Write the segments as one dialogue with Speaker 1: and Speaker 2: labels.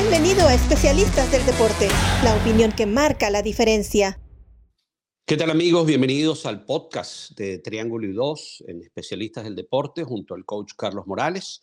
Speaker 1: Bienvenido a Especialistas del Deporte, la opinión que marca la diferencia.
Speaker 2: ¿Qué tal amigos? Bienvenidos al podcast de Triángulo y 2 en Especialistas del Deporte junto al coach Carlos Morales,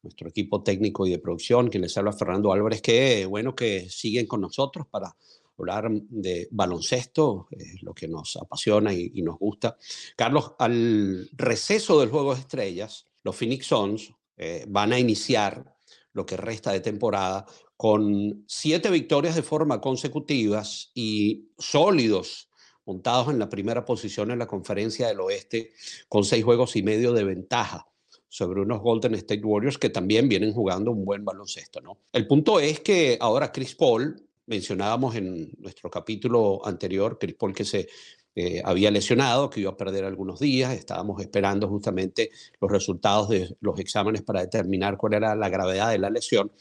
Speaker 2: nuestro equipo técnico y de producción, que les habla Fernando Álvarez, que bueno que siguen con nosotros para hablar de baloncesto, es lo que nos apasiona y, nos gusta. Carlos, al receso del Juego de Estrellas, los Phoenix Suns eh, van a iniciar lo que resta de temporada con siete victorias de forma consecutivas y sólidos montados en la primera posición en la conferencia del oeste con seis juegos y medio de ventaja sobre unos Golden State Warriors que también vienen jugando un buen baloncesto, ¿no? El punto es que ahora Chris Paul, mencionábamos en nuestro capítulo anterior, Chris Paul que se eh, había lesionado, que iba a perder algunos días, estábamos esperando justamente los resultados de los exámenes para determinar cuál era la gravedad de la lesión.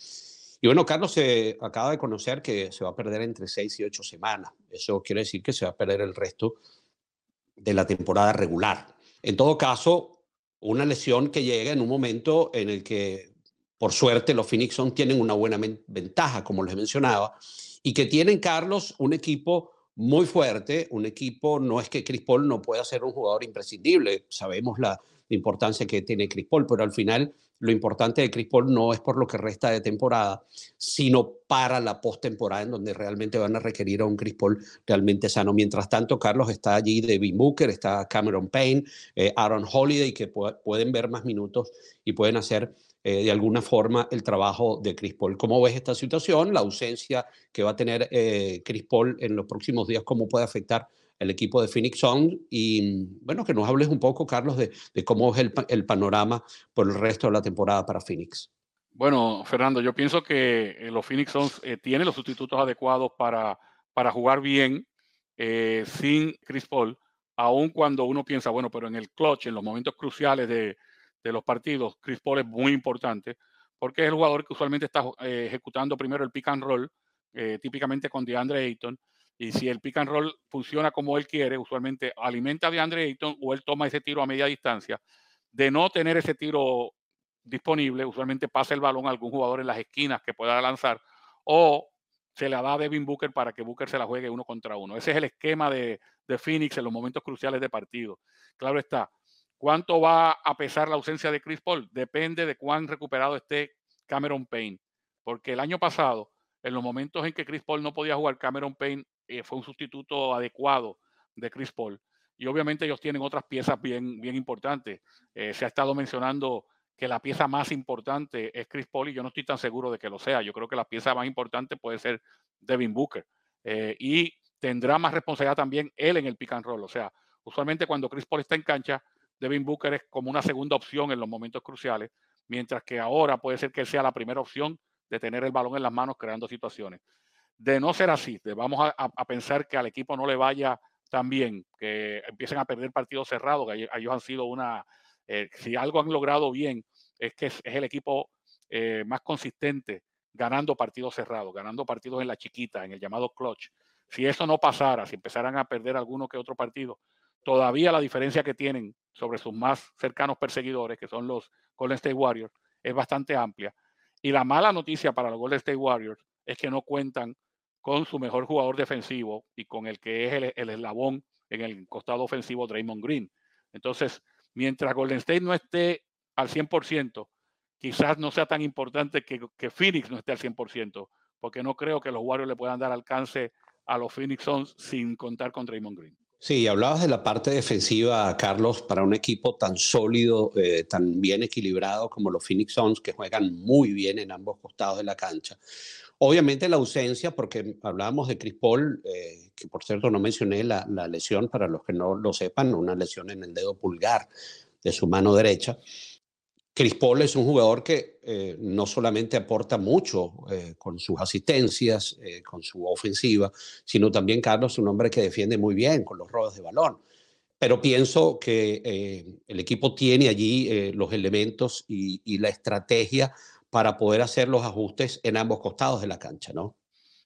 Speaker 2: Y bueno, Carlos se acaba de conocer que se va a perder entre seis y ocho semanas. Eso quiere decir que se va a perder el resto de la temporada regular. En todo caso, una lesión que llega en un momento en el que, por suerte, los Phoenix tienen una buena ventaja, como les mencionaba, y que tienen, Carlos, un equipo muy fuerte, un equipo, no es que Chris Paul no pueda ser un jugador imprescindible, sabemos la importancia que tiene Chris Paul, pero al final lo importante de Chris Paul no es por lo que resta de temporada, sino para la postemporada en donde realmente van a requerir a un Chris Paul realmente sano. Mientras tanto, Carlos está allí, Devin Booker, está Cameron Payne, eh, Aaron Holiday, que pueden ver más minutos y pueden hacer eh, de alguna forma el trabajo de Chris Paul. ¿Cómo ves esta situación? La ausencia que va a tener eh, Chris Paul en los próximos días, ¿cómo puede afectar el equipo de Phoenix Suns y bueno, que nos hables un poco, Carlos, de, cómo es el, panorama por el resto de la temporada para Phoenix.
Speaker 3: Bueno, Fernando, yo pienso que eh, los Phoenix Suns eh, tienen los sustitutos adecuados para, para jugar bien eh, sin Chris Paul, aun cuando uno piensa, bueno, pero en el clutch, en los momentos cruciales de, de los partidos, Chris Paul es muy importante porque es el jugador que usualmente está ejecutando primero el pick and roll, típicamente con DeAndre Ayton, y si el pick and roll funciona como él quiere, usualmente alimenta a DeAndre Ayton o él toma ese tiro a media distancia. De no tener ese tiro disponible, usualmente pasa el balón a algún jugador en las esquinas que pueda lanzar o se la da a Devin Booker para que Booker se la juegue uno contra uno. Ese es el esquema de, de Phoenix en los momentos cruciales de partido. Claro está, ¿cuánto va a pesar la ausencia de Chris Paul? Depende de cuán recuperado esté Cameron Payne, porque el año pasado, en los momentos en que Chris Paul no podía jugar, Cameron Payne eh, fue un sustituto adecuado de Chris Paul. Y obviamente ellos tienen otras piezas bien, bien importantes. Eh, se ha estado mencionando que la pieza más importante es Chris Paul y yo no estoy tan seguro de que lo sea. Yo creo que la pieza más importante puede ser Devin Booker. Eh, y tendrá más responsabilidad también él en el pick and roll. O sea, usualmente cuando Chris Paul está en cancha, Devin Booker es como una segunda opción en los momentos cruciales, mientras que ahora puede ser que sea la primera opción de tener el balón en las manos creando situaciones. De no ser así, de vamos a, pensar que al equipo no le vaya tan bien, que empiecen a perder partidos cerrados, que ellos han sido una, eh, si algo han logrado bien, es que es, el equipo eh, más consistente ganando partidos cerrados, ganando partidos en la chiquita, en el llamado clutch. Si eso no pasara, si empezaran a perder alguno que otro partido, todavía la diferencia que tienen sobre sus más cercanos perseguidores, que son los Golden State Warriors, es bastante amplia. Y la mala noticia para los Golden State Warriors es que no cuentan con su mejor jugador defensivo y con el que es el, eslabón en el costado ofensivo Draymond Green. Entonces, mientras Golden State no esté al 100%, quizás no sea tan importante que, que Phoenix no esté al 100%, porque no creo que los Warriors le puedan dar alcance a los Phoenix Suns sin contar con Draymond Green.
Speaker 2: Sí, hablabas de la parte defensiva, Carlos, para un equipo tan sólido, eh, tan bien equilibrado como los Phoenix Suns, que juegan muy bien en ambos costados de la cancha. Obviamente la ausencia, porque hablábamos de Chris Paul, eh, que por cierto no mencioné la, lesión, para los que no lo sepan, una lesión en el dedo pulgar de su mano derecha. Chris Paul es un jugador que eh, no solamente aporta mucho eh, con sus asistencias, con su ofensiva, sino también Carlos un hombre que defiende muy bien con los robos de balón. Pero pienso que el equipo tiene allí los elementos y, y la estrategia para poder hacer los ajustes en ambos costados de la cancha, ¿no?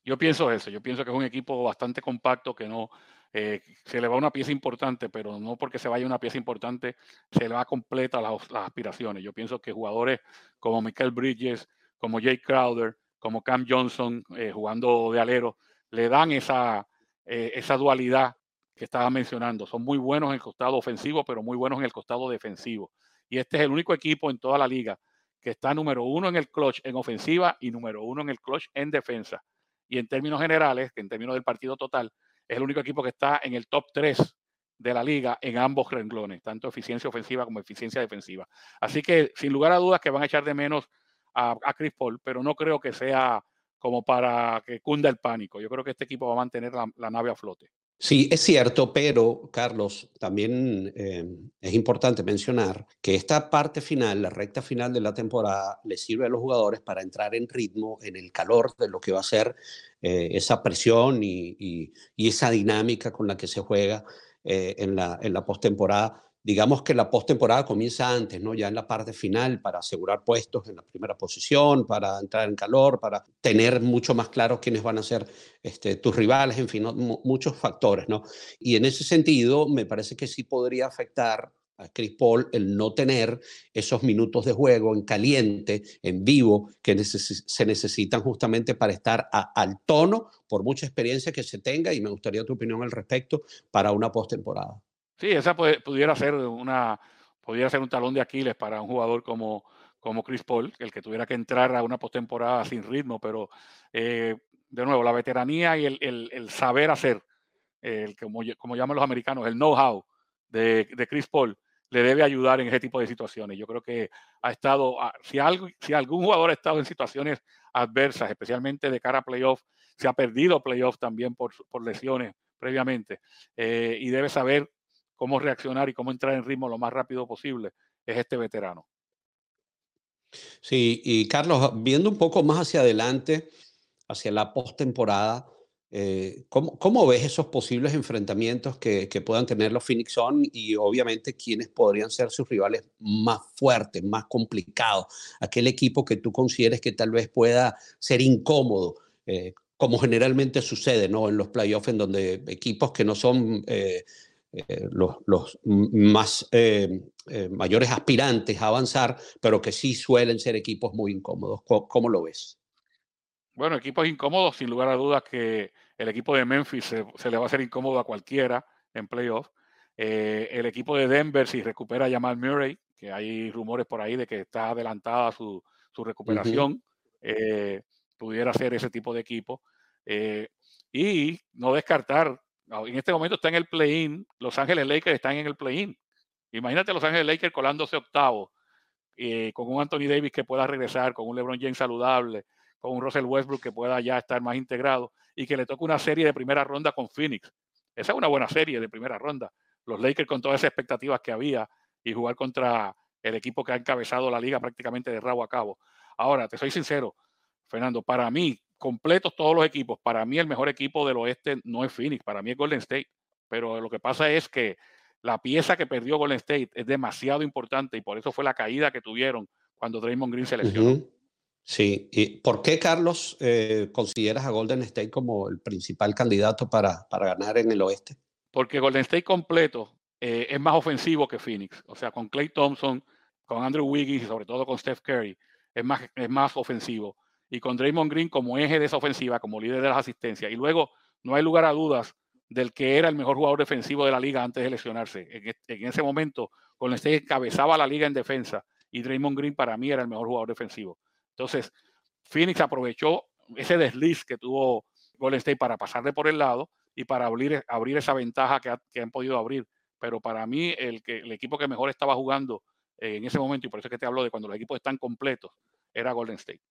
Speaker 3: Yo pienso eso, yo pienso que es un equipo bastante compacto que no eh, se le va una pieza importante, pero no porque se vaya una pieza importante se le va completa las, las aspiraciones. Yo pienso que jugadores como Michael Bridges, como Jake Crowder, como Cam Johnson eh, jugando de alero, le dan esa, eh, esa dualidad que estaba mencionando. Son muy buenos en el costado ofensivo, pero muy buenos en el costado defensivo. Y este es el único equipo en toda la liga que está número uno en el clutch en ofensiva y número uno en el clutch en defensa. Y en términos generales, en términos del partido total, es el único equipo que está en el top 3 de la liga en ambos renglones, tanto eficiencia ofensiva como eficiencia defensiva. Así que, sin lugar a dudas, que van a echar de menos a, Chris Paul, pero no creo que sea como para que cunda el pánico. Yo creo que este equipo va a mantener la, nave a flote.
Speaker 2: Sí, es cierto, pero Carlos, también eh, es importante mencionar que esta parte final, la recta final de la temporada, le sirve a los jugadores para entrar en ritmo, en el calor de lo que va a ser eh, esa presión y, esa dinámica con la que se juega eh, en la, en la postemporada digamos que la postemporada comienza antes, ¿no? Ya en la parte final para asegurar puestos en la primera posición, para entrar en calor, para tener mucho más claro quiénes van a ser este, tus rivales, en fin, muchos factores, ¿no? Y en ese sentido, me parece que sí podría afectar a Chris Paul el no tener esos minutos de juego en caliente, en vivo, que se necesitan justamente para estar al tono, por mucha experiencia que se tenga, y me gustaría tu opinión al respecto, para una postemporada.
Speaker 3: Sí, esa pudiera ser una, pudiera ser un talón de Aquiles para un jugador como, como Chris Paul, el que tuviera que entrar a una postemporada sin ritmo, pero eh, de nuevo, la veteranía y el, saber hacer, el, como, como llaman los americanos, el know-how de, de, Chris Paul, le debe ayudar en ese tipo de situaciones. Yo creo que ha estado, ah, si, algo, si algún jugador ha estado en situaciones adversas, especialmente de cara a playoff, se ha perdido playoff también por, por lesiones previamente, eh, y debe saber cómo reaccionar y cómo entrar en ritmo lo más rápido posible es este veterano.
Speaker 2: Sí, y Carlos, viendo un poco más hacia adelante, hacia la postemporada, eh, ¿cómo, ves esos posibles enfrentamientos que, puedan tener los Phoenix Sun y obviamente quiénes podrían ser sus rivales más fuertes, más complicados? Aquel equipo que tú consideres que tal vez pueda ser incómodo, eh, como generalmente sucede ¿no? en los playoffs, en donde equipos que no son eh, eh, los, los, más eh, eh, mayores aspirantes a avanzar, pero que sí suelen ser equipos muy incómodos. ¿Cómo, lo ves?
Speaker 3: Bueno, equipos incómodos, sin lugar a dudas que el equipo de Memphis se, le va a hacer incómodo a cualquiera en playoff. el equipo de Denver, si recupera a Jamal Murray, que hay rumores por ahí de que está adelantada su, su recuperación, pudiera ser ese tipo de equipo. y no descartar en este momento está en el play-in. Los Ángeles Lakers están en el play-in. Imagínate Los Ángeles Lakers colándose octavo, eh, con un Anthony Davis que pueda regresar, con un LeBron James saludable, con un Russell Westbrook que pueda ya estar más integrado y que le toque una serie de primera ronda con Phoenix. Esa es una buena serie de primera ronda. Los Lakers con todas esas expectativas que había y jugar contra el equipo que ha encabezado la liga prácticamente de rabo a cabo. Ahora, te soy sincero, Fernando, para mí, completos todos los equipos. Para mí el mejor equipo del oeste no es Phoenix, para mí es Golden State. Pero lo que pasa es que la pieza que perdió Golden State es demasiado importante y por eso fue la caída que tuvieron cuando Draymond Green se lesionó.
Speaker 2: Sí, ¿y por qué, Carlos, eh, consideras a Golden State como el principal candidato para, para ganar en el oeste?
Speaker 3: Porque Golden State completo eh, es más ofensivo que Phoenix. O sea, con Clay Thompson, con Andrew Wiggins y sobre todo con Steph Curry, es más, es más ofensivo y con Draymond Green como eje de esa ofensiva, como líder de las asistencias. Y luego no hay lugar a dudas del que era el mejor jugador defensivo de la liga antes de lesionarse. En, ese momento, Golden State encabezaba la liga en defensa y Draymond Green para mí era el mejor jugador defensivo. Entonces, Phoenix aprovechó ese desliz que tuvo Golden State para pasarle por el lado y para abrir, abrir esa ventaja que, han podido abrir. Pero para mí, el, que, el equipo que mejor estaba jugando en ese momento, y por eso es que te hablo de cuando los equipos están completos, era Golden State.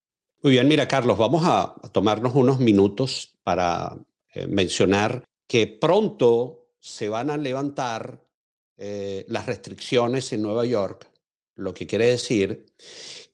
Speaker 2: Muy bien, mira, Carlos, vamos a, tomarnos unos minutos para eh, mencionar que pronto se van a levantar eh, las restricciones en Nueva York, lo que quiere decir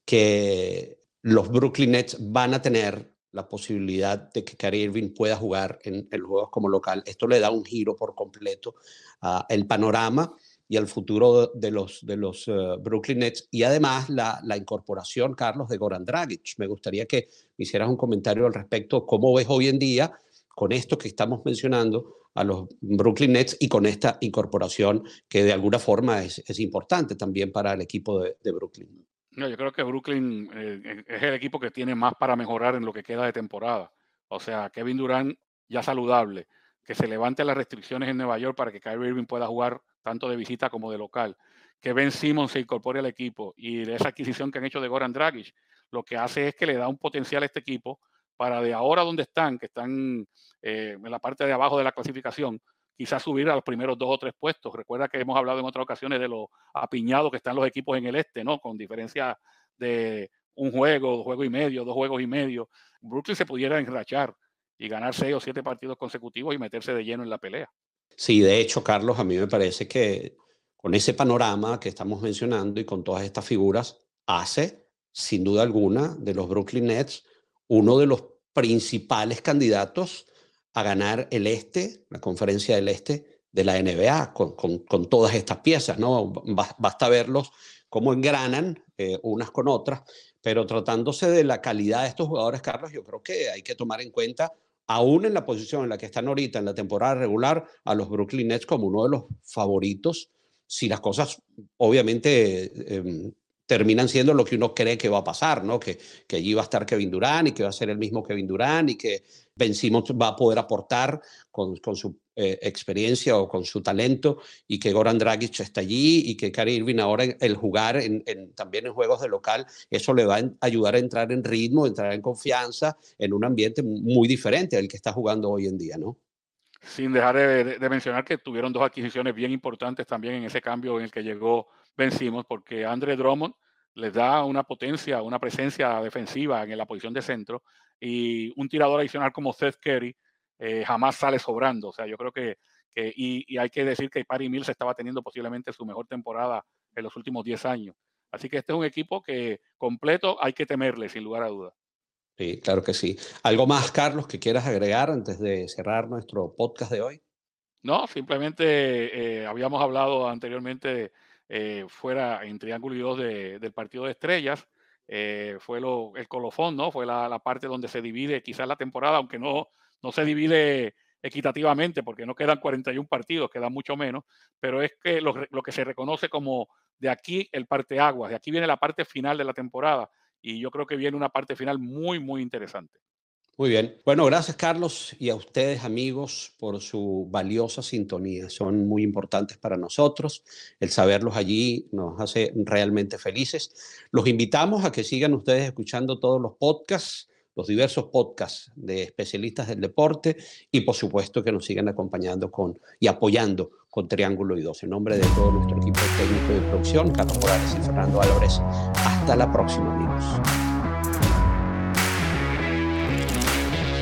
Speaker 2: que los Brooklyn Nets van a tener la posibilidad de que Kyrie Irving pueda jugar en, el juegos como local. Esto le da un giro por completo al panorama y al futuro de los, de los eh, Brooklyn Nets y además la, la, incorporación, Carlos, de Goran Dragic. Me gustaría que hicieras un comentario al respecto, cómo ves hoy en día con esto que estamos mencionando a los Brooklyn Nets y con esta incorporación que de alguna forma es, es importante también para el equipo de, de, Brooklyn.
Speaker 3: No, yo creo que Brooklyn eh, es el equipo que tiene más para mejorar en lo que queda de temporada. O sea, Kevin Durant ya saludable, que se levante las restricciones en Nueva York para que Kyrie Irving pueda jugar tanto de visita como de local, que Ben Simmons se incorpore al equipo y esa adquisición que han hecho de Goran Dragic, lo que hace es que le da un potencial a este equipo para de ahora donde están, que están eh, en la parte de abajo de la clasificación, quizás subir a los primeros dos o tres puestos. Recuerda que hemos hablado en otras ocasiones de lo apiñados que están los equipos en el este, ¿no? Con diferencia de un juego, dos juegos y medio, dos juegos y medio. Brooklyn se pudiera enrachar y ganar seis o siete partidos consecutivos y meterse de lleno en la pelea.
Speaker 2: Sí, de hecho, Carlos, a mí me parece que con ese panorama que estamos mencionando y con todas estas figuras, hace, sin duda alguna, de los Brooklyn Nets uno de los principales candidatos a ganar el este, la conferencia del este de la NBA, con, con, todas estas piezas, ¿no? Basta verlos cómo engranan eh, unas con otras, pero tratándose de la calidad de estos jugadores, Carlos, yo creo que hay que tomar en cuenta, aún en la posición en la que están ahorita en la temporada regular, a los Brooklyn Nets como uno de los favoritos, si las cosas obviamente em, terminan siendo lo que uno cree que va a pasar, ¿no? Que, que allí va a estar Kevin Durant y que va a ser el mismo Kevin Durant y que Ben Simmons va a poder aportar con, su eh, experiencia o con su talento y que Goran Dragic está allí y que Kyrie Irving ahora el jugar también en juegos de local, eso le va a ayudar a entrar en ritmo, entrar en confianza en un ambiente muy diferente al que está jugando hoy en día, ¿no?
Speaker 3: Sin dejar de, mencionar que tuvieron dos adquisiciones bien importantes también en ese cambio en el que llegó vencimos porque Andre Drummond les da una potencia, una presencia defensiva en la posición de centro y un tirador adicional como Seth Curry eh, jamás sale sobrando. O sea, yo creo que, y, hay que decir que Patty Mills estaba teniendo posiblemente su mejor temporada en los últimos 10 años. Así que este es un equipo que completo hay que temerle, sin lugar a dudas.
Speaker 2: Sí, claro que sí. ¿Algo más, Carlos, que quieras agregar antes de cerrar nuestro podcast de hoy?
Speaker 3: No, simplemente eh, habíamos hablado anteriormente eh, fuera en triángulo y dos del partido de estrellas. Eh, fue lo, el colofón, ¿no? Fue la, parte donde se divide quizás la temporada, aunque no, no se divide equitativamente porque no quedan 41 partidos, quedan mucho menos, pero es que lo, lo que se reconoce como de aquí el parte aguas, de aquí viene la parte final de la temporada y yo creo que viene una parte final muy, muy interesante.
Speaker 2: Muy bien. Bueno, gracias Carlos y a ustedes amigos por su valiosa sintonía. Son muy importantes para nosotros. El saberlos allí nos hace realmente felices. Los invitamos a que sigan ustedes escuchando todos los podcasts, los diversos podcasts de especialistas del deporte y por supuesto que nos sigan acompañando con y apoyando con Triángulo y Dos. En nombre de todo nuestro equipo técnico de producción, Carlos Morales y Fernando Álvarez. Hasta la próxima amigos.